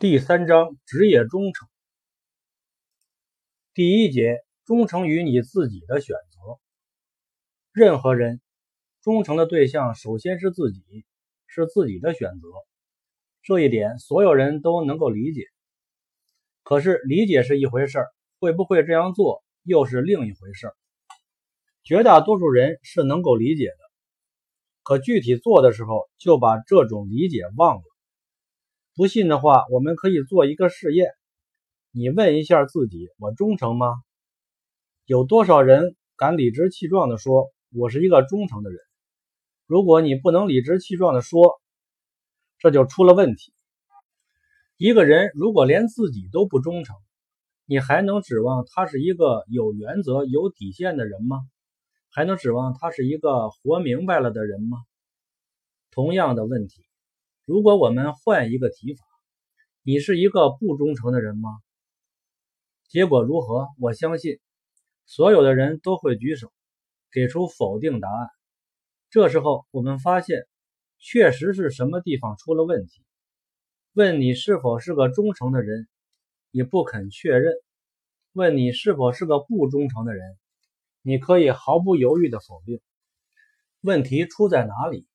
第三章职业忠诚。第一节，忠诚于你自己的选择。任何人忠诚的对象首先是自己，是自己的选择。这一点所有人都能够理解。可是理解是一回事儿，会不会这样做又是另一回事儿。绝大多数人是能够理解的，可具体做的时候就把这种理解忘了。不信的话，我们可以做一个试验。你问一下自己：我忠诚吗？有多少人敢理直气壮地说我是一个忠诚的人？如果你不能理直气壮地说，这就出了问题。一个人如果连自己都不忠诚，你还能指望他是一个有原则、有底线的人吗？还能指望他是一个活明白了的人吗？同样的问题。如果我们换一个提法，你是一个不忠诚的人吗？结果如何？我相信所有的人都会举手，给出否定答案。这时候我们发现，确实是什么地方出了问题。问你是否是个忠诚的人，你不肯确认；问你是否是个不忠诚的人，你可以毫不犹豫的否定。问题出在哪里？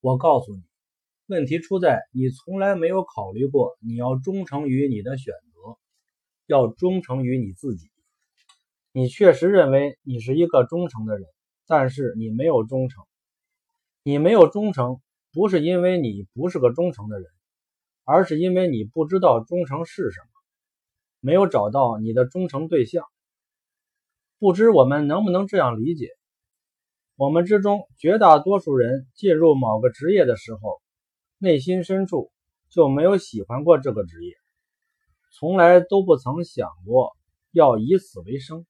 我告诉你。问题出在你从来没有考虑过，你要忠诚于你的选择，要忠诚于你自己。你确实认为你是一个忠诚的人，但是你没有忠诚。你没有忠诚，不是因为你不是个忠诚的人，而是因为你不知道忠诚是什么，没有找到你的忠诚对象。不知我们能不能这样理解？我们之中绝大多数人进入某个职业的时候。内心深处就没有喜欢过这个职业，从来都不曾想过要以此为生，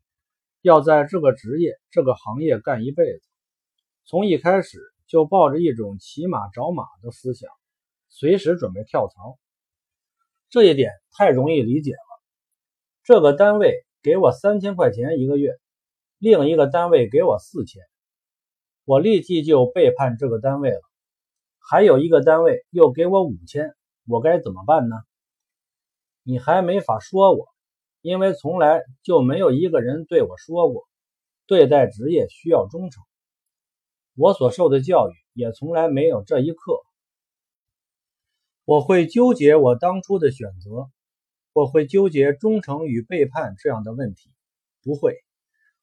要在这个职业、这个行业干一辈子。从一开始就抱着一种骑马找马的思想，随时准备跳槽。这一点太容易理解了。这个单位给我三千块钱一个月，另一个单位给我四千，我立即就背叛这个单位了。还有一个单位又给我五千，我该怎么办呢？你还没法说我，因为从来就没有一个人对我说过，对待职业需要忠诚。我所受的教育也从来没有这一刻。我会纠结我当初的选择，我会纠结忠诚与背叛这样的问题，不会，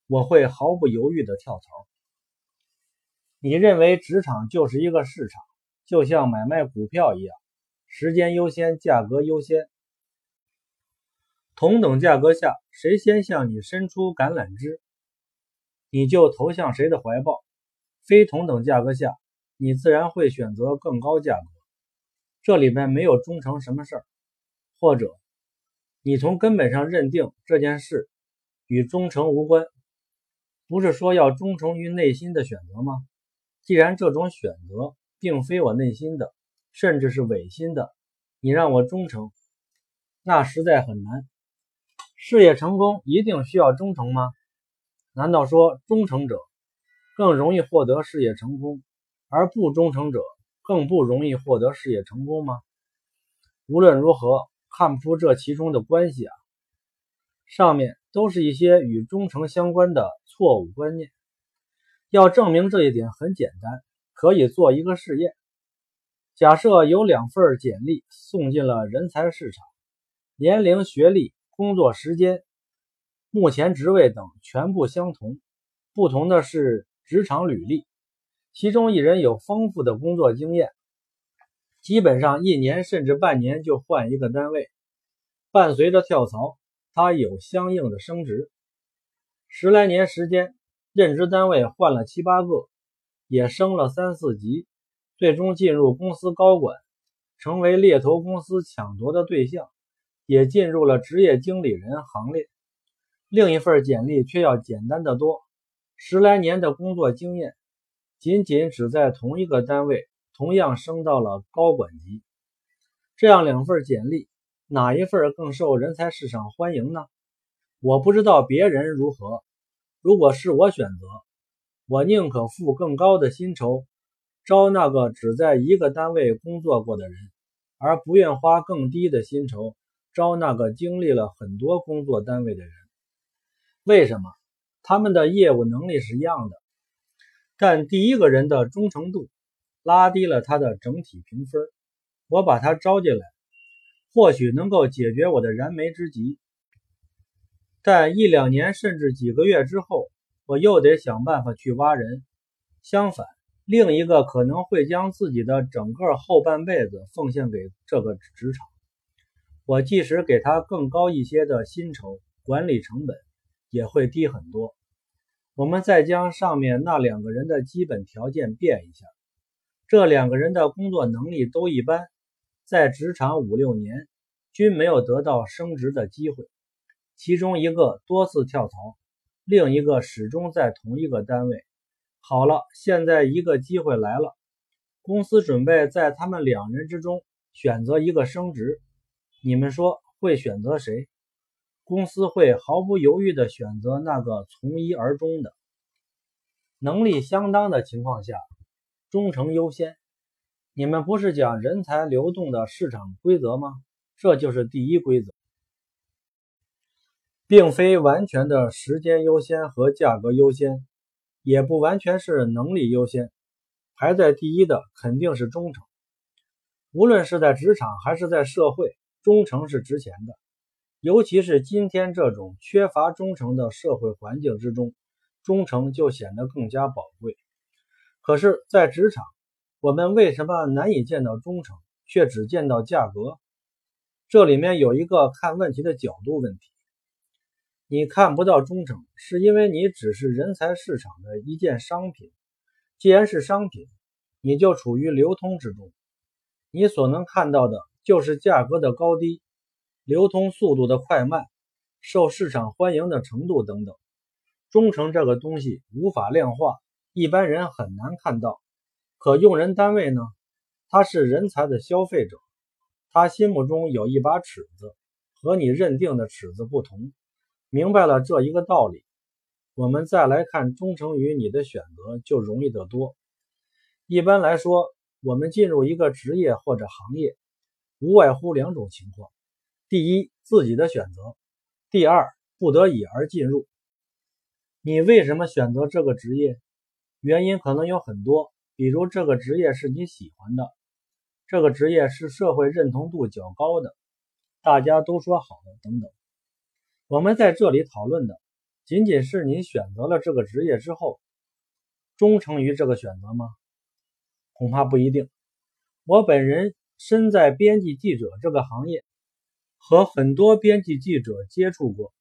我会毫不犹豫的跳槽。你认为职场就是一个市场？就像买卖股票一样，时间优先，价格优先。同等价格下，谁先向你伸出橄榄枝，你就投向谁的怀抱。非同等价格下，你自然会选择更高价格。这里面没有忠诚什么事儿，或者你从根本上认定这件事与忠诚无关。不是说要忠诚于内心的选择吗？既然这种选择。并非我内心的，甚至是违心的。你让我忠诚，那实在很难。事业成功一定需要忠诚吗？难道说忠诚者更容易获得事业成功，而不忠诚者更不容易获得事业成功吗？无论如何，看不出这其中的关系啊。上面都是一些与忠诚相关的错误观念。要证明这一点很简单。可以做一个试验。假设有两份简历送进了人才市场，年龄、学历、工作时间、目前职位等全部相同，不同的是职场履历。其中一人有丰富的工作经验，基本上一年甚至半年就换一个单位，伴随着跳槽，他有相应的升职。十来年时间，任职单位换了七八个。也升了三四级，最终进入公司高管，成为猎头公司抢夺的对象，也进入了职业经理人行列。另一份简历却要简单的多，十来年的工作经验，仅仅只在同一个单位同样升到了高管级。这样两份简历，哪一份更受人才市场欢迎呢？我不知道别人如何，如果是我选择。我宁可付更高的薪酬，招那个只在一个单位工作过的人，而不愿花更低的薪酬招那个经历了很多工作单位的人。为什么？他们的业务能力是一样的，但第一个人的忠诚度拉低了他的整体评分。我把他招进来，或许能够解决我的燃眉之急，但一两年甚至几个月之后，我又得想办法去挖人。相反。另一个可能会将自己的整个后半辈子奉献给这个职场，我即使给他更高一些的薪酬，管理成本也会低很多。我们再将上面那两个人的基本条件变一下，这两个人的工作能力都一般，在职场五六年均没有得到升职的机会，其中一个多次跳槽，另一个始终在同一个单位。好了，现在一个机会来了，公司准备在他们两人之中选择一个升职，你们说会选择谁？公司会毫不犹豫地选择那个从一而终的，能力相当的情况下，忠诚优先。你们不是讲人才流动的市场规则吗？这就是第一规则，并非完全的时间优先和价格优先。也不完全是能力优先，排在第一的肯定是忠诚。无论是在职场还是在社会，忠诚是值钱的。尤其是今天这种缺乏忠诚的社会环境之中，忠诚就显得更加宝贵。可是，在职场，我们为什么难以见到忠诚，却只见到价格？这里面有一个看问题的角度问题。你看不到忠诚，是因为你只是人才市场的一件商品。既然是商品，你就处于流通之中，你所能看到的就是价格的高低、流通速度的快慢、受市场欢迎的程度等等。忠诚这个东西无法量化，一般人很难看到。可用人单位呢？他是人才的消费者，他心目中有一把尺子，和你认定的尺子不同。明白了这一个道理，我们再来看忠诚于你的选择就容易得多。一般来说，我们进入一个职业或者行业，无外乎两种情况：第一，自己的选择；第二，不得已而进入。你为什么选择这个职业？原因可能有很多，比如这个职业是你喜欢的，这个职业是社会认同度较高的，大家都说好的等等。我们在这里讨论的，仅仅是你选择了这个职业之后，忠诚于这个选择吗？恐怕不一定。我本人身在编辑记者这个行业，和很多编辑记者接触过，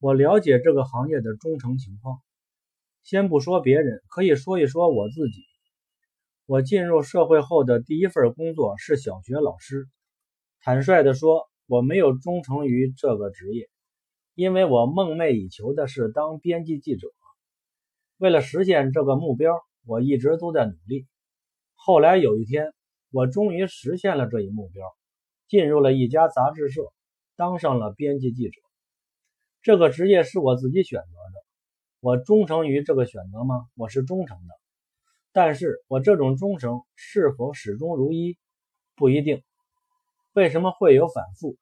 我了解这个行业的忠诚情况。先不说别人，可以说一说我自己。我进入社会后的第一份工作是小学老师。坦率地说，我没有忠诚于这个职业。因为我梦寐以求的是当编辑记者，为了实现这个目标，我一直都在努力。后来有一天，我终于实现了这一目标，进入了一家杂志社，当上了编辑记者。这个职业是我自己选择的，我忠诚于这个选择吗？我是忠诚的，但是我这种忠诚是否始终如一，不一定。为什么会有反复？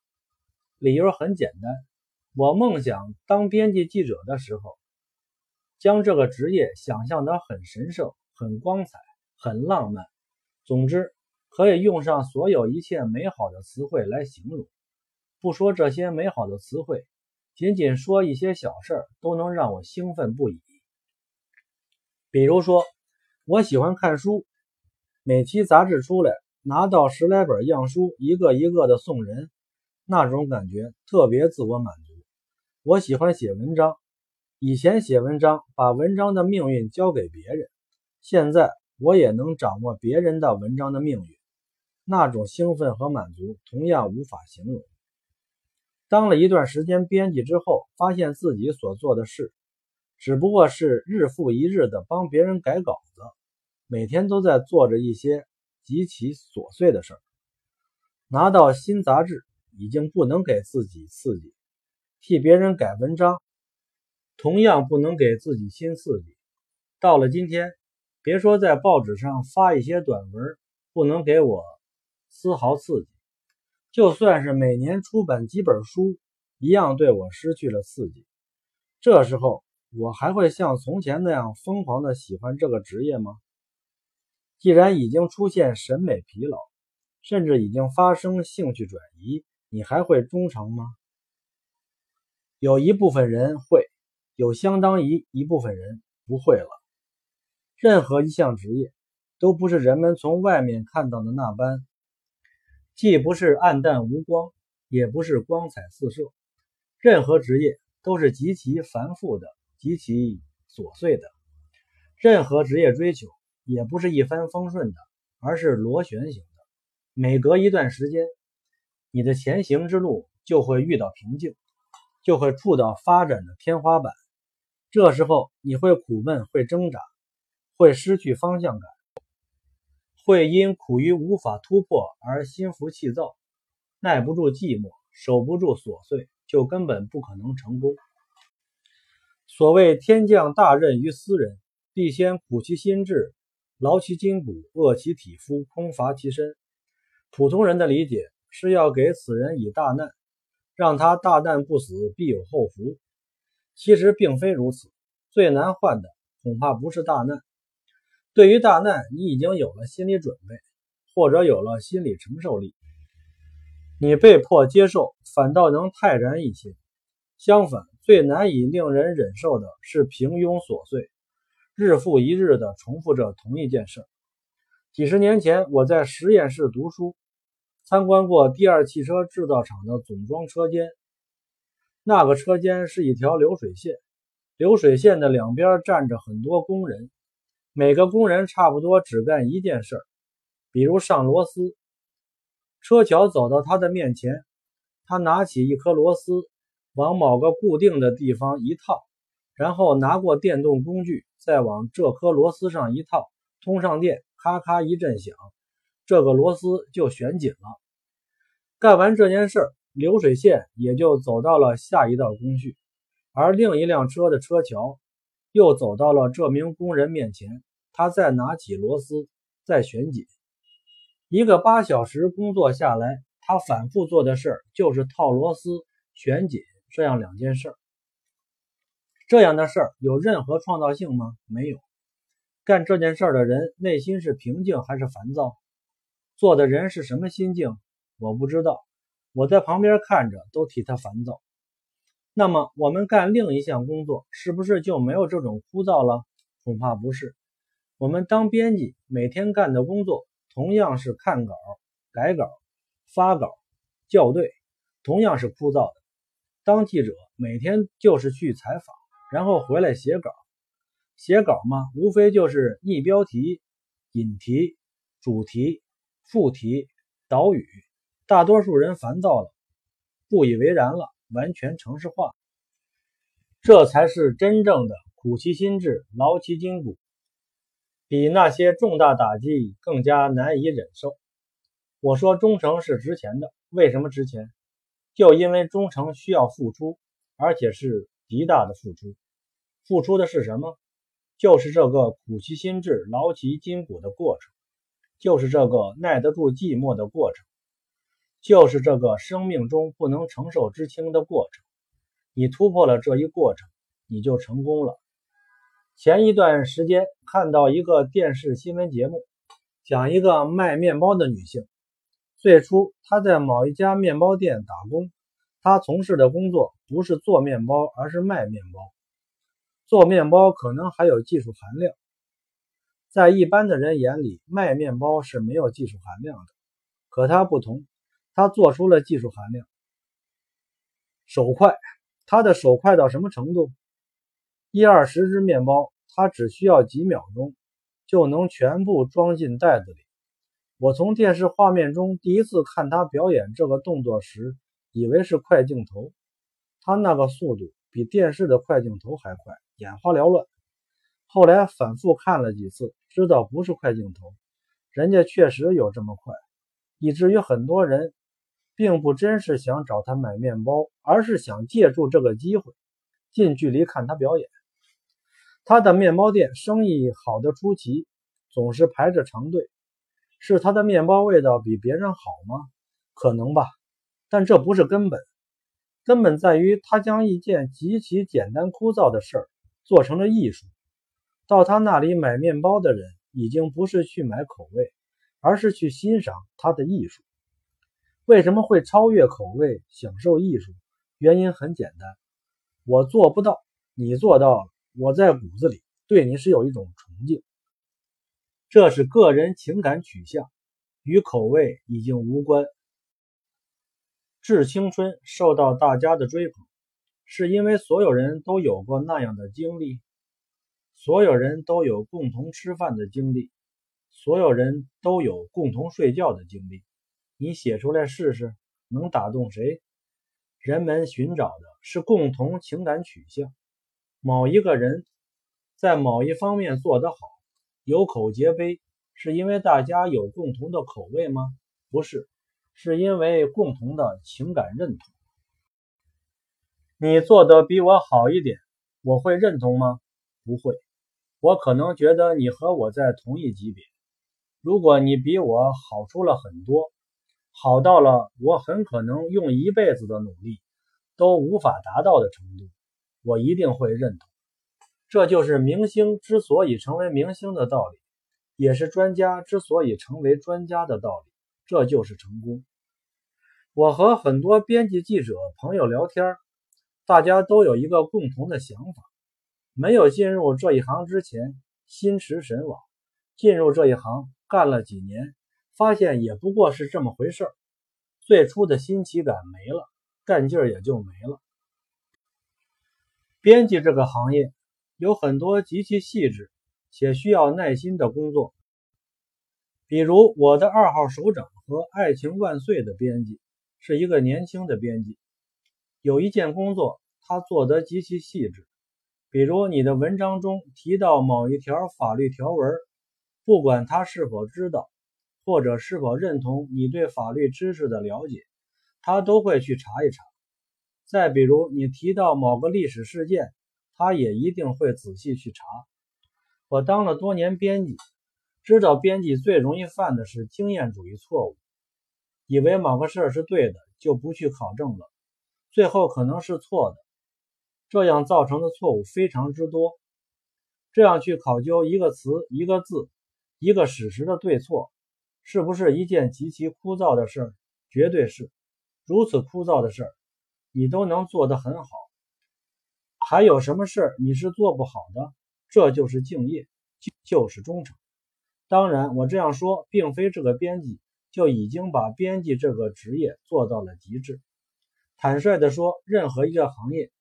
理由很简单。我梦想当编辑记者的时候，将这个职业想象得很神圣、很光彩、很浪漫。总之，可以用上所有一切美好的词汇来形容。不说这些美好的词汇，仅仅说一些小事儿，都能让我兴奋不已。比如说，我喜欢看书，每期杂志出来，拿到十来本样书，一个一个的送人，那种感觉特别自我满足。我喜欢写文章，以前写文章把文章的命运交给别人，现在我也能掌握别人的文章的命运，那种兴奋和满足同样无法形容。当了一段时间编辑之后，发现自己所做的事，只不过是日复一日的帮别人改稿子，每天都在做着一些极其琐碎的事儿。拿到新杂志，已经不能给自己刺激。替别人改文章，同样不能给自己新刺激。到了今天，别说在报纸上发一些短文，不能给我丝毫刺激。就算是每年出版几本书，一样对我失去了刺激。这时候，我还会像从前那样疯狂的喜欢这个职业吗？既然已经出现审美疲劳，甚至已经发生兴趣转移，你还会忠诚吗？有一部分人会，有相当一一部分人不会了。任何一项职业，都不是人们从外面看到的那般。既不是暗淡无光，也不是光彩四射。任何职业都是极其繁复的、极其琐碎的。任何职业追求也不是一帆风顺的，而是螺旋形的。每隔一段时间，你的前行之路就会遇到瓶颈，就会触到发展的天花板。这时候，你会苦闷，会挣扎，会失去方向感。会因苦于无法突破而心浮气躁，耐不住寂寞，守不住琐碎，就根本不可能成功。所谓天降大任于斯人，必先苦其心志，劳其筋骨，饿其体肤，空乏其身。普通人的理解是要给此人以大难，让他大难不死，必有后福。其实并非如此，最难患的恐怕不是大难。对于大难，你已经有了心理准备，或者有了心理承受力，你被迫接受，反倒能泰然一些。相反，最难以令人忍受的是平庸琐碎，日复一日地重复着同一件事。几十年前，我在实验室读书，参观过第二汽车制造厂的总装车间。那个车间是一条流水线，流水线的两边站着很多工人。每个工人差不多只干一件事儿，比如上螺丝。车桥走到他的面前，他拿起一颗螺丝，往某个固定的地方一套，然后拿过电动工具，再往这颗螺丝上一套，通上电，咔咔一阵响，这个螺丝就旋紧了。干完这件事，流水线也就走到了下一道工序，而另一辆车的车桥。又走到了这名工人面前，他再拿起螺丝，再旋紧。一个八小时工作下来，他反复做的事儿就是套螺丝、旋紧这样两件事。这样的事儿有任何创造性吗？没有。干这件事的人内心是平静还是烦躁？做的人是什么心境？我不知道。我在旁边看着都替他烦躁。那么我们干另一项工作，是不是就没有这种枯燥了？恐怕不是。我们当编辑，每天干的工作同样是看稿、改稿、发稿、校对，同样是枯燥的。当记者，每天就是去采访，然后回来写稿。写稿嘛，无非就是拟标题、引题、主题、副题、导语。大多数人烦躁了，不以为然了。完全城市化，这才是真正的苦其心志，劳其筋骨，比那些重大打击更加难以忍受。我说忠诚是值钱的，为什么值钱？就因为忠诚需要付出，而且是极大的付出。付出的是什么？就是这个苦其心志，劳其筋骨的过程，就是这个耐得住寂寞的过程。就是这个生命中不能承受之轻的过程，你突破了这一过程，你就成功了。前一段时间看到一个电视新闻节目，讲一个卖面包的女性。最初她在某一家面包店打工，她从事的工作不是做面包，而是卖面包。做面包可能还有技术含量，在一般的人眼里，卖面包是没有技术含量的。可他不同。他做出了技术含量，手快。他的手快到什么程度？一二十只面包，他只需要几秒钟就能全部装进袋子里。我从电视画面中第一次看他表演这个动作时，以为是快镜头。他那个速度比电视的快镜头还快，眼花缭乱。后来反复看了几次，知道不是快镜头，人家确实有这么快，以至于很多人。并不真是想找他买面包，而是想借助这个机会近距离看他表演。他的面包店生意好的出奇，总是排着长队。是他的面包味道比别人好吗？可能吧。但这不是根本，根本在于他将一件极其简单枯燥的事儿做成了艺术。到他那里买面包的人，已经不是去买口味，而是去欣赏他的艺术。为什么会超越口味，享受艺术？原因很简单，我做不到，你做到了。我在骨子里对你是有一种崇敬，这是个人情感取向，与口味已经无关。致青春受到大家的追捧，是因为所有人都有过那样的经历，所有人都有共同吃饭的经历，所有人都有共同睡觉的经历。你写出来试试，能打动谁？人们寻找的是共同情感取向。某一个人在某一方面做得好，有口皆碑，是因为大家有共同的口味吗？不是，是因为共同的情感认同。你做得比我好一点，我会认同吗？不会，我可能觉得你和我在同一级别。如果你比我好出了很多。好到了我很可能用一辈子的努力都无法达到的程度，我一定会认同。这就是明星之所以成为明星的道理，也是专家之所以成为专家的道理。这就是成功。我和很多编辑记者朋友聊天，大家都有一个共同的想法：没有进入这一行之前心驰神往，进入这一行干了几年。发现也不过是这么回事儿，最初的新奇感没了，干劲儿也就没了。编辑这个行业有很多极其细致且需要耐心的工作，比如我的二号首长和《爱情万岁》的编辑是一个年轻的编辑。有一件工作他做得极其细致，比如你的文章中提到某一条法律条文，不管他是否知道。或者是否认同你对法律知识的了解，他都会去查一查。再比如你提到某个历史事件，他也一定会仔细去查。我当了多年编辑，知道编辑最容易犯的是经验主义错误，以为某个事儿是对的，就不去考证了，最后可能是错的。这样造成的错误非常之多。这样去考究一个词、一个字、一个史实的对错。是不是一件极其枯燥的事儿？绝对是。如此枯燥的事儿，你都能做得很好，还有什么事儿你是做不好的？这就是敬业，就是忠诚。当然，我这样说，并非这个编辑就已经把编辑这个职业做到了极致。坦率地说，任何一个行业，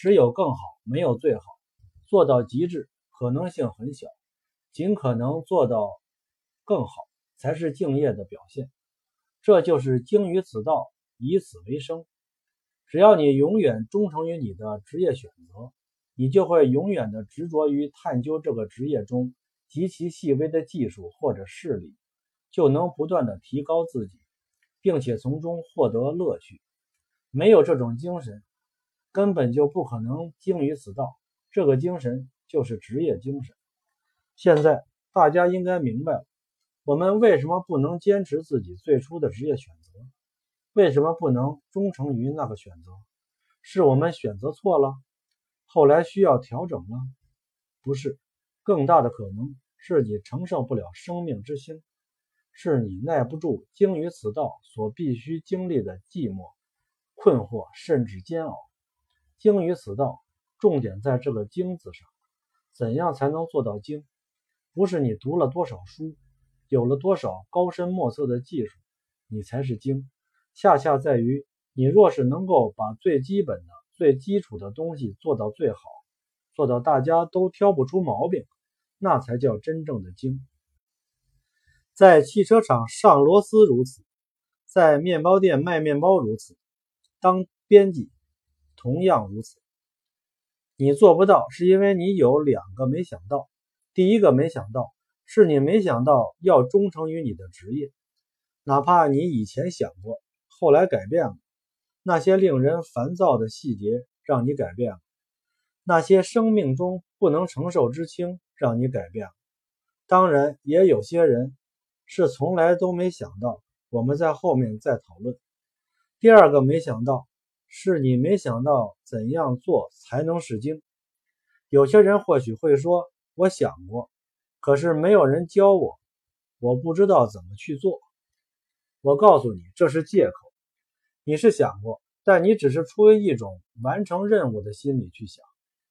只有更好，没有最好。做到极致可能性很小，尽可能做到更好。才是敬业的表现，这就是精于此道，以此为生。只要你永远忠诚于你的职业选择，你就会永远的执着于探究这个职业中极其细微的技术或者事理，就能不断的提高自己，并且从中获得乐趣。没有这种精神，根本就不可能精于此道。这个精神就是职业精神。现在大家应该明白了。我们为什么不能坚持自己最初的职业选择？为什么不能忠诚于那个选择？是我们选择错了，后来需要调整吗？不是，更大的可能是你承受不了生命之轻，是你耐不住精于此道所必须经历的寂寞、困惑甚至煎熬。精于此道，重点在这个“精”字上。怎样才能做到精？不是你读了多少书。有了多少高深莫测的技术，你才是精。恰恰在于你若是能够把最基本的、最基础的东西做到最好，做到大家都挑不出毛病，那才叫真正的精。在汽车厂上螺丝如此，在面包店卖面包如此，当编辑同样如此。你做不到，是因为你有两个没想到。第一个没想到。是你没想到要忠诚于你的职业，哪怕你以前想过，后来改变了。那些令人烦躁的细节让你改变了，那些生命中不能承受之轻让你改变了。当然，也有些人是从来都没想到。我们在后面再讨论。第二个没想到，是你没想到怎样做才能是精。有些人或许会说：“我想过，可是没有人教我，我不知道怎么去做。”我告诉你，这是借口。你是想过，但你只是出于一种完成任务的心理去想，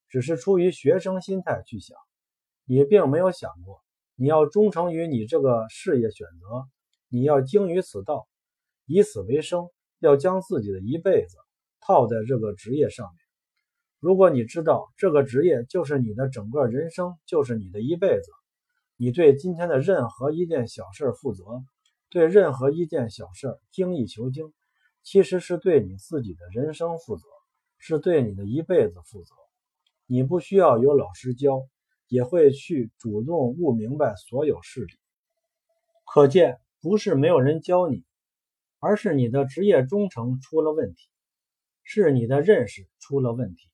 只是出于学生心态去想。你并没有想过，你要忠诚于你这个事业选择，你要精于此道，以此为生，要将自己的一辈子套在这个职业上面。如果你知道这个职业就是你的整个人生，就是你的一辈子，你对今天的任何一件小事负责，对任何一件小事精益求精，其实是对你自己的人生负责，是对你的一辈子负责。你不需要有老师教，也会去主动悟明白所有事理。可见，不是没有人教你，而是你的职业忠诚出了问题，是你的认识出了问题。